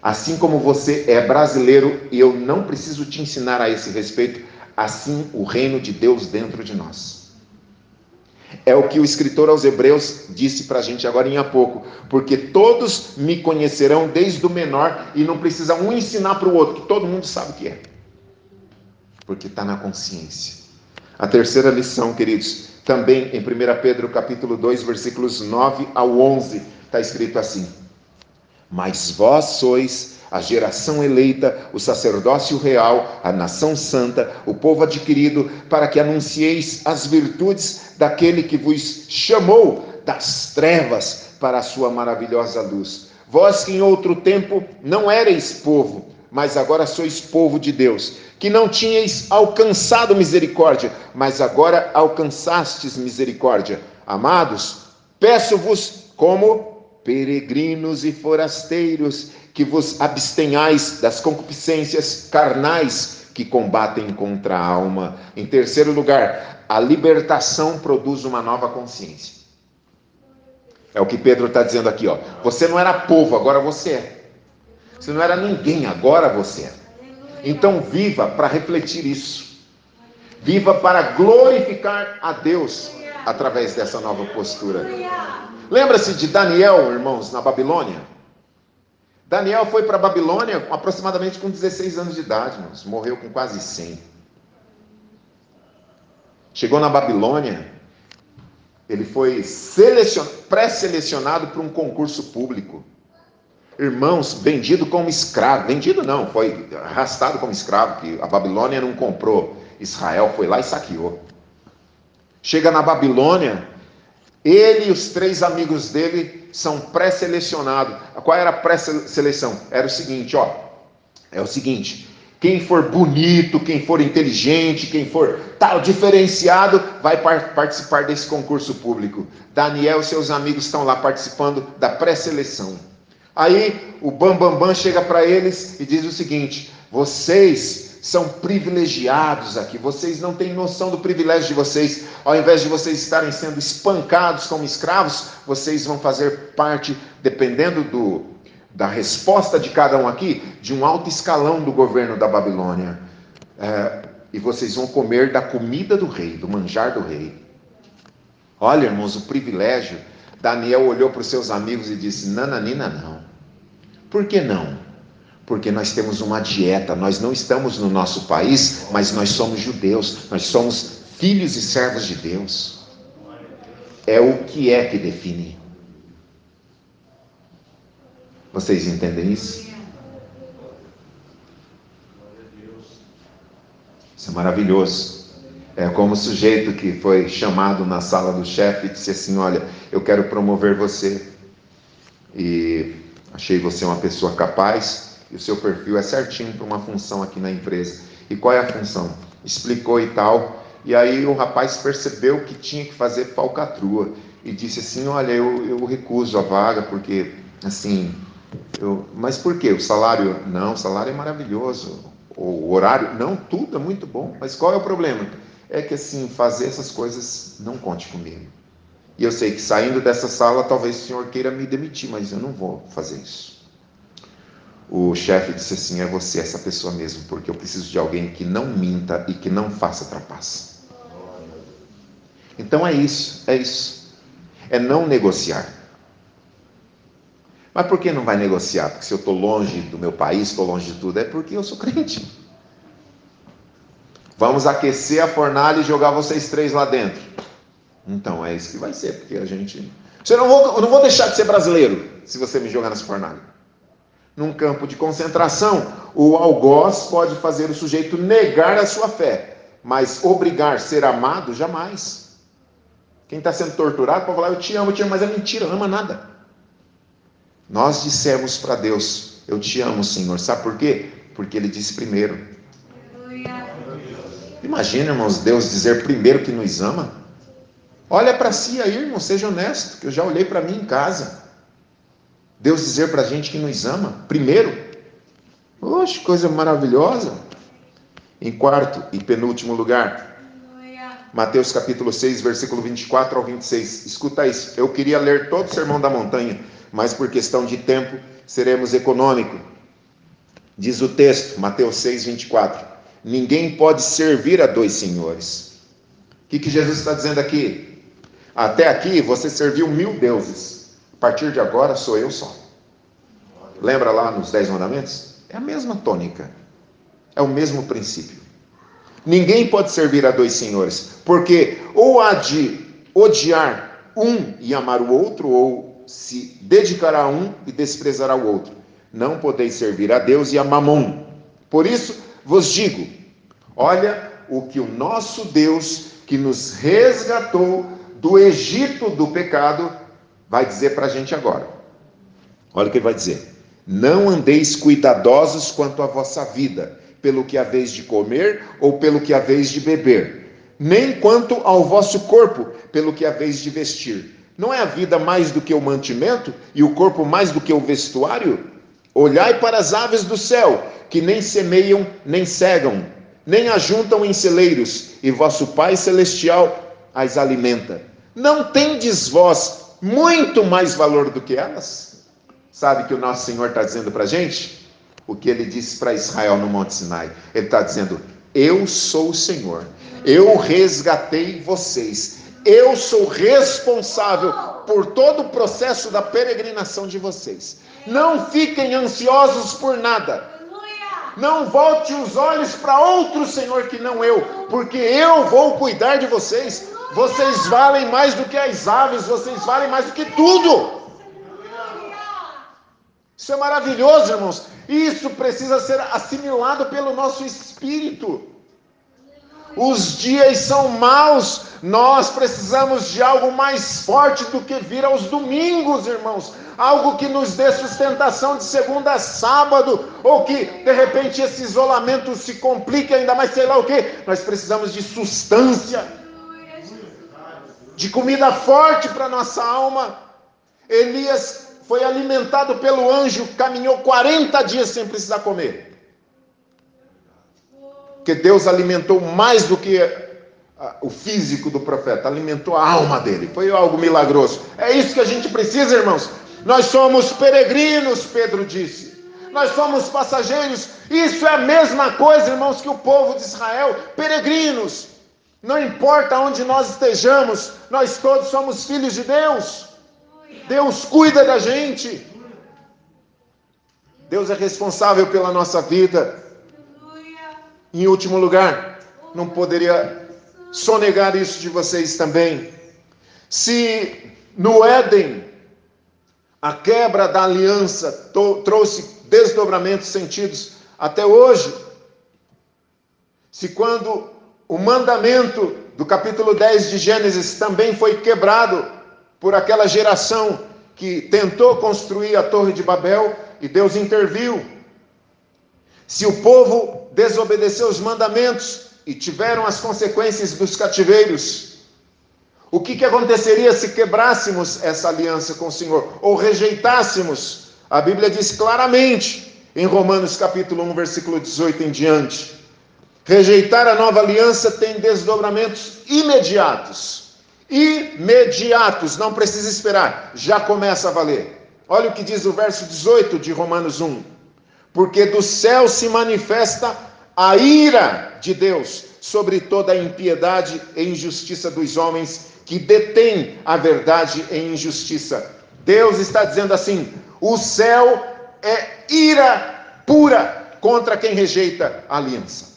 Assim como você é brasileiro e eu não preciso te ensinar a esse respeito, assim o reino de Deus dentro de nós. É o que o escritor aos Hebreus disse para a gente agora há pouco, porque todos me conhecerão desde o menor e não precisa um ensinar para o outro, que todo mundo sabe o que é, porque está na consciência. A terceira lição, queridos, também em 1 Pedro capítulo 2, versículos 9 ao 11, está escrito assim: Mas vós sois a geração eleita, o sacerdócio real, a nação santa, o povo adquirido, para que anuncieis as virtudes daquele que vos chamou das trevas para a sua maravilhosa luz. Vós que em outro tempo não erais povo, mas agora sois povo de Deus, que não tinhais alcançado misericórdia, mas agora alcançastes misericórdia. Amados, peço-vos como peregrinos e forasteiros, que vos abstenhais das concupiscências carnais que combatem contra a alma. Em terceiro lugar, a libertação produz uma nova consciência. É o que Pedro está dizendo aqui, ó. Você não era povo, agora você é. Você não era ninguém, agora você é. Então viva para refletir isso. Viva para glorificar a Deus através dessa nova postura. Lembra-se de Daniel, irmãos, na Babilônia? Daniel foi para a Babilônia aproximadamente com 16 anos de idade, irmãos. Morreu com quase 100. Chegou na Babilônia, ele foi pré-selecionado para um concurso público. Irmãos, vendido como escravo. Vendido não, foi arrastado como escravo, que a Babilônia não comprou. Israel foi lá e saqueou. Chega na Babilônia, ele e os três amigos dele são pré-selecionados. Qual era a pré-seleção? Era o seguinte, ó. É o seguinte: quem for bonito, quem for inteligente, quem for tal diferenciado, vai par participar desse concurso público. Daniel e seus amigos estão lá participando da pré-seleção. Aí o Bambambam Bam Bam chega para eles e diz o seguinte: vocês são privilegiados aqui, vocês não têm noção do privilégio de vocês. Ao invés de vocês estarem sendo espancados como escravos, vocês vão fazer parte, dependendo do, da resposta de cada um aqui, de um alto escalão do governo da Babilônia. É, e vocês vão comer da comida do rei, do manjar do rei. Olha, irmãos, o privilégio. Daniel olhou para os seus amigos e disse: Nananina, não. Por que não? Porque nós temos uma dieta, nós não estamos no nosso país, mas nós somos judeus, nós somos filhos e servos de Deus. É o que é que define. Vocês entendem isso? Isso é maravilhoso. É como o sujeito que foi chamado na sala do chefe e disse assim: Olha, eu quero promover você. E achei você uma pessoa capaz e o seu perfil é certinho para uma função aqui na empresa. E qual é a função? Explicou e tal. E aí o rapaz percebeu que tinha que fazer falcatrua e disse assim: Olha, eu, eu recuso a vaga porque, assim, eu, mas por quê? O salário? Não, o salário é maravilhoso. O horário? Não, tudo é muito bom. Mas qual é o problema? É que assim, fazer essas coisas não conte comigo. E eu sei que saindo dessa sala, talvez o senhor queira me demitir, mas eu não vou fazer isso. O chefe disse assim: é você, essa pessoa mesmo, porque eu preciso de alguém que não minta e que não faça trapaça. Então é isso, é isso. É não negociar. Mas por que não vai negociar? Porque se eu estou longe do meu país, estou longe de tudo, é porque eu sou crente. Vamos aquecer a fornalha e jogar vocês três lá dentro. Então é isso que vai ser, porque a gente. Você não vou, eu não vou deixar de ser brasileiro se você me jogar nessa fornalha. Num campo de concentração, o algoz pode fazer o sujeito negar a sua fé, mas obrigar a ser amado, jamais. Quem está sendo torturado pode falar, eu te amo, eu te amo, mas é mentira, não ama nada. Nós dissemos para Deus: Eu te amo, Senhor. Sabe por quê? Porque Ele disse primeiro. Imagina, irmãos, Deus dizer primeiro que nos ama. Olha para si aí, irmão, seja honesto, que eu já olhei para mim em casa. Deus dizer para a gente que nos ama, primeiro. Oxe, coisa maravilhosa. Em quarto e penúltimo lugar, Mateus capítulo 6, versículo 24 ao 26. Escuta isso. Eu queria ler todo o sermão da montanha, mas por questão de tempo seremos econômicos. Diz o texto, Mateus 6, 24: Ninguém pode servir a dois senhores. O que, que Jesus está dizendo aqui? Até aqui você serviu mil deuses, a partir de agora sou eu só. Lembra lá nos Dez Mandamentos? É a mesma tônica, é o mesmo princípio. Ninguém pode servir a dois senhores, porque ou há de odiar um e amar o outro, ou se dedicará a um e desprezará o outro. Não podeis servir a Deus e a Mamon. Por isso vos digo: olha o que o nosso Deus, que nos resgatou do Egito do pecado, vai dizer para a gente agora. Olha o que ele vai dizer: Não andeis cuidadosos quanto à vossa vida, pelo que haveis de comer ou pelo que haveis de beber, nem quanto ao vosso corpo, pelo que haveis de vestir. Não é a vida mais do que o mantimento e o corpo mais do que o vestuário? Olhai para as aves do céu, que nem semeiam, nem cegam, nem ajuntam em celeiros, e vosso Pai celestial as alimenta. Não tendes vós muito mais valor do que elas? Sabe que o nosso Senhor está dizendo para a gente? O que ele disse para Israel no Monte Sinai. Ele está dizendo: Eu sou o Senhor, eu resgatei vocês, eu sou responsável por todo o processo da peregrinação de vocês. Não fiquem ansiosos por nada. Não volte os olhos para outro Senhor que não eu, porque eu vou cuidar de vocês. Vocês valem mais do que as aves, vocês valem mais do que tudo. Isso é maravilhoso, irmãos. Isso precisa ser assimilado pelo nosso espírito. Os dias são maus, nós precisamos de algo mais forte do que vir aos domingos, irmãos. Algo que nos dê sustentação de segunda a sábado, ou que de repente esse isolamento se complique ainda mais, sei lá o que. Nós precisamos de sustância, de comida forte para nossa alma. Elias foi alimentado pelo anjo, caminhou 40 dias sem precisar comer que Deus alimentou mais do que ah, o físico do profeta, alimentou a alma dele. Foi algo milagroso. É isso que a gente precisa, irmãos. Nós somos peregrinos, Pedro disse. Nós somos passageiros. Isso é a mesma coisa, irmãos, que o povo de Israel, peregrinos. Não importa onde nós estejamos, nós todos somos filhos de Deus. Deus cuida da gente. Deus é responsável pela nossa vida. Em último lugar, não poderia sonegar isso de vocês também. Se no Éden a quebra da aliança trouxe desdobramentos sentidos até hoje, se quando o mandamento do capítulo 10 de Gênesis também foi quebrado por aquela geração que tentou construir a Torre de Babel e Deus interviu. Se o povo desobedeceu os mandamentos e tiveram as consequências dos cativeiros. O que, que aconteceria se quebrássemos essa aliança com o Senhor ou rejeitássemos? A Bíblia diz claramente em Romanos capítulo 1, versículo 18 em diante. Rejeitar a nova aliança tem desdobramentos imediatos. Imediatos, não precisa esperar, já começa a valer. Olha o que diz o verso 18 de Romanos 1 porque do céu se manifesta a ira de Deus sobre toda a impiedade e injustiça dos homens que detêm a verdade em injustiça. Deus está dizendo assim: o céu é ira pura contra quem rejeita a aliança.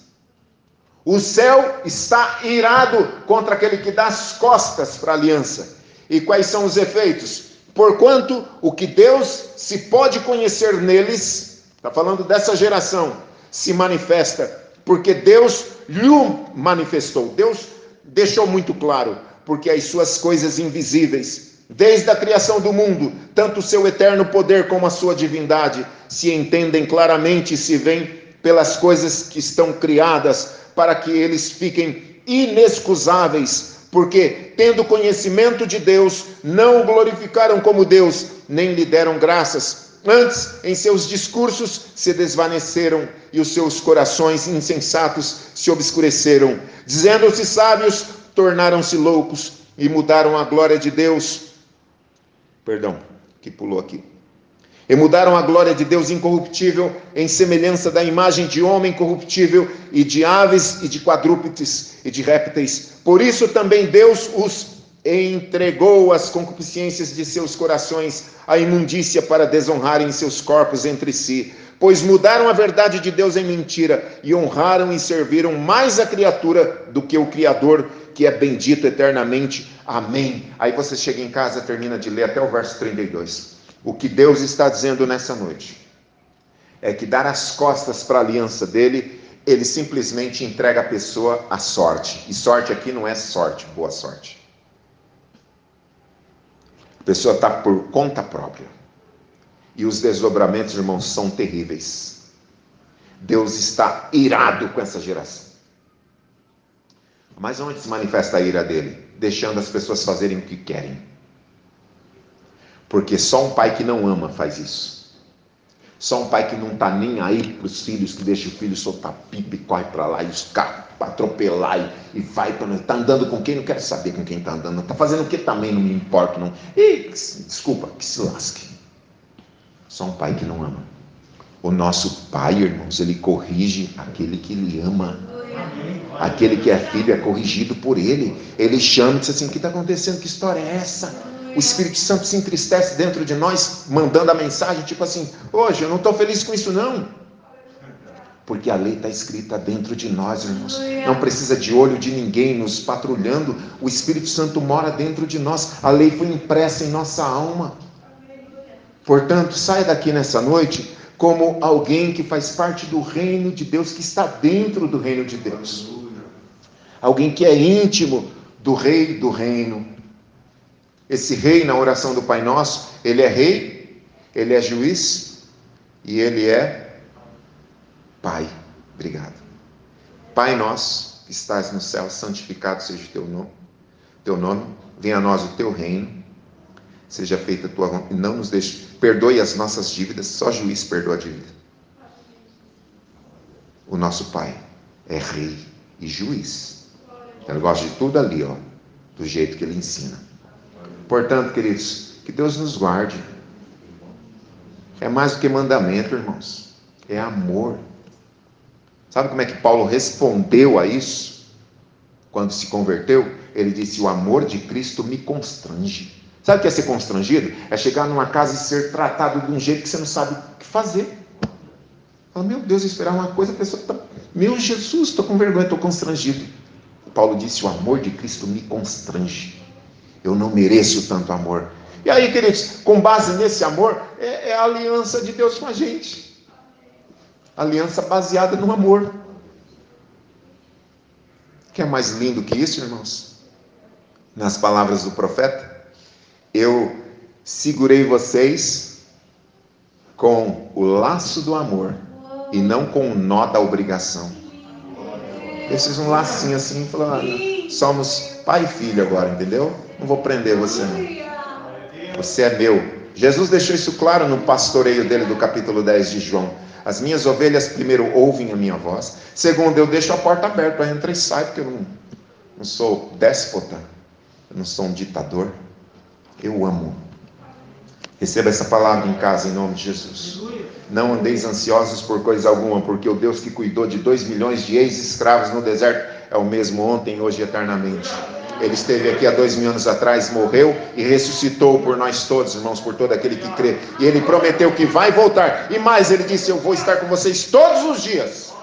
O céu está irado contra aquele que dá as costas para a aliança. E quais são os efeitos? Porquanto o que Deus se pode conhecer neles Está falando dessa geração. Se manifesta, porque Deus lhe manifestou. Deus deixou muito claro, porque as suas coisas invisíveis, desde a criação do mundo, tanto o seu eterno poder como a sua divindade, se entendem claramente e se veem pelas coisas que estão criadas, para que eles fiquem inexcusáveis, porque, tendo conhecimento de Deus, não o glorificaram como Deus, nem lhe deram graças Antes, em seus discursos se desvaneceram e os seus corações insensatos se obscureceram. Dizendo-se sábios, tornaram-se loucos e mudaram a glória de Deus. Perdão, que pulou aqui. E mudaram a glória de Deus incorruptível em semelhança da imagem de homem corruptível e de aves e de quadrúpedes e de répteis. Por isso também Deus os entregou as concupiscências de seus corações à imundícia para desonrarem seus corpos entre si, pois mudaram a verdade de Deus em mentira e honraram e serviram mais a criatura do que o Criador, que é bendito eternamente. Amém. Aí você chega em casa, termina de ler até o verso 32. O que Deus está dizendo nessa noite é que dar as costas para a aliança dele, ele simplesmente entrega a pessoa à sorte. E sorte aqui não é sorte, boa sorte. A pessoa está por conta própria. E os desdobramentos, irmãos, são terríveis. Deus está irado com essa geração. Mas onde se manifesta a ira dele? Deixando as pessoas fazerem o que querem. Porque só um pai que não ama faz isso. Só um pai que não está nem aí para os filhos, que deixa o filho soltar pipa e corre para lá e os carros para atropelar e, e vai para. Está andando com quem? Não quero saber com quem está andando. Está fazendo o que também? Não me importa. Não. E, desculpa, que se lasque. Só um pai que não ama. O nosso pai, irmãos, ele corrige aquele que ele ama. Aquele que é filho é corrigido por ele. Ele chama e diz assim: O que está acontecendo? Que história é essa? O Espírito Santo se entristece dentro de nós, mandando a mensagem, tipo assim: Hoje eu não estou feliz com isso, não porque a lei está escrita dentro de nós, irmãos. Não precisa de olho de ninguém nos patrulhando. O Espírito Santo mora dentro de nós. A lei foi impressa em nossa alma. Portanto, saia daqui nessa noite como alguém que faz parte do reino de Deus, que está dentro do reino de Deus. Alguém que é íntimo do rei do reino. Esse rei, na oração do Pai Nosso, ele é rei, ele é juiz e ele é pai. Obrigado. Pai nosso, que estás no céu, santificado seja o teu nome. Teu nome, venha a nós o teu reino. Seja feita a tua vontade. Não nos deixe, perdoe as nossas dívidas, só juiz perdoa a dívida. O nosso Pai é rei e juiz. Ele gosta de tudo ali, ó, do jeito que ele ensina. Portanto, queridos, que Deus nos guarde. É mais do que mandamento, irmãos. É amor. Sabe como é que Paulo respondeu a isso? Quando se converteu, ele disse: O amor de Cristo me constrange. Sabe o que é ser constrangido? É chegar numa casa e ser tratado de um jeito que você não sabe o que fazer. Fala, meu Deus, esperar uma coisa, a pessoa está. Meu Jesus, estou com vergonha, estou constrangido. Paulo disse: O amor de Cristo me constrange. Eu não mereço tanto amor. E aí, queridos, com base nesse amor, é, é a aliança de Deus com a gente. Aliança baseada no amor. Que é mais lindo que isso, irmãos? Nas palavras do profeta, eu segurei vocês com o laço do amor e não com o nó da obrigação. Fiz um lacinho assim, ah, somos pai e filho agora, entendeu? Não vou prender você não. Você é meu. Jesus deixou isso claro no pastoreio dele do capítulo 10 de João. As minhas ovelhas, primeiro, ouvem a minha voz. Segundo, eu deixo a porta aberta para entrar e sair, porque eu não, não sou déspota. Eu não sou um ditador. Eu amo. Receba essa palavra em casa, em nome de Jesus. Não andeis ansiosos por coisa alguma, porque o Deus que cuidou de dois milhões de ex-escravos no deserto é o mesmo ontem, hoje e eternamente. Ele esteve aqui há dois mil anos atrás, morreu e ressuscitou por nós todos, irmãos, por todo aquele que crê. E ele prometeu que vai voltar. E mais, ele disse: Eu vou estar com vocês todos os dias,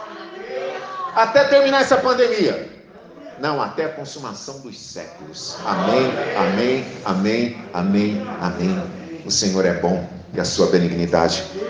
até terminar essa pandemia. Não, até a consumação dos séculos. Amém, amém, amém, amém, amém. O Senhor é bom e a sua benignidade